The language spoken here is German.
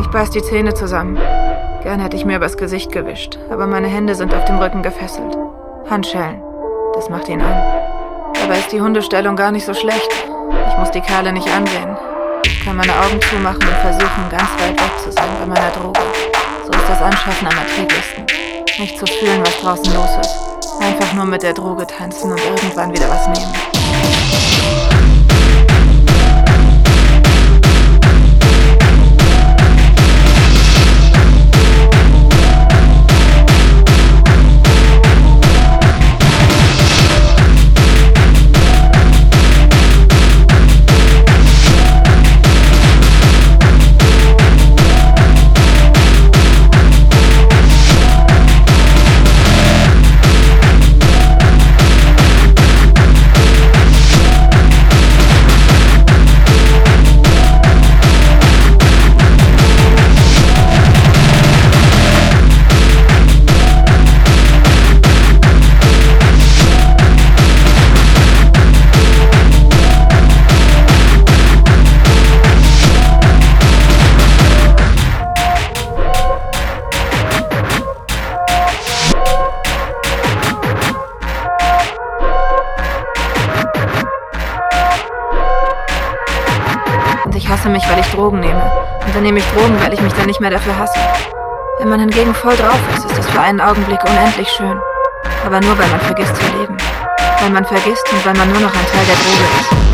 Ich beiß die Zähne zusammen. Gern hätte ich mir übers Gesicht gewischt, aber meine Hände sind auf dem Rücken gefesselt. Handschellen. Das macht ihn an. Dabei ist die Hundestellung gar nicht so schlecht. Ich muss die Kerle nicht ansehen. Ich kann meine Augen zumachen und versuchen, ganz weit weg zu sein bei meiner Droge. So ist das Anschaffen am erträglichsten. Nicht zu fühlen, was draußen los ist. Einfach nur mit der Droge tanzen und irgendwann wieder was nehmen. Hasse mich, weil ich Drogen nehme. Und dann nehme ich Drogen, weil ich mich dann nicht mehr dafür hasse. Wenn man hingegen voll drauf ist, ist es für einen Augenblick unendlich schön. Aber nur, weil man vergisst zu leben. Weil man vergisst und weil man nur noch ein Teil der Droge ist.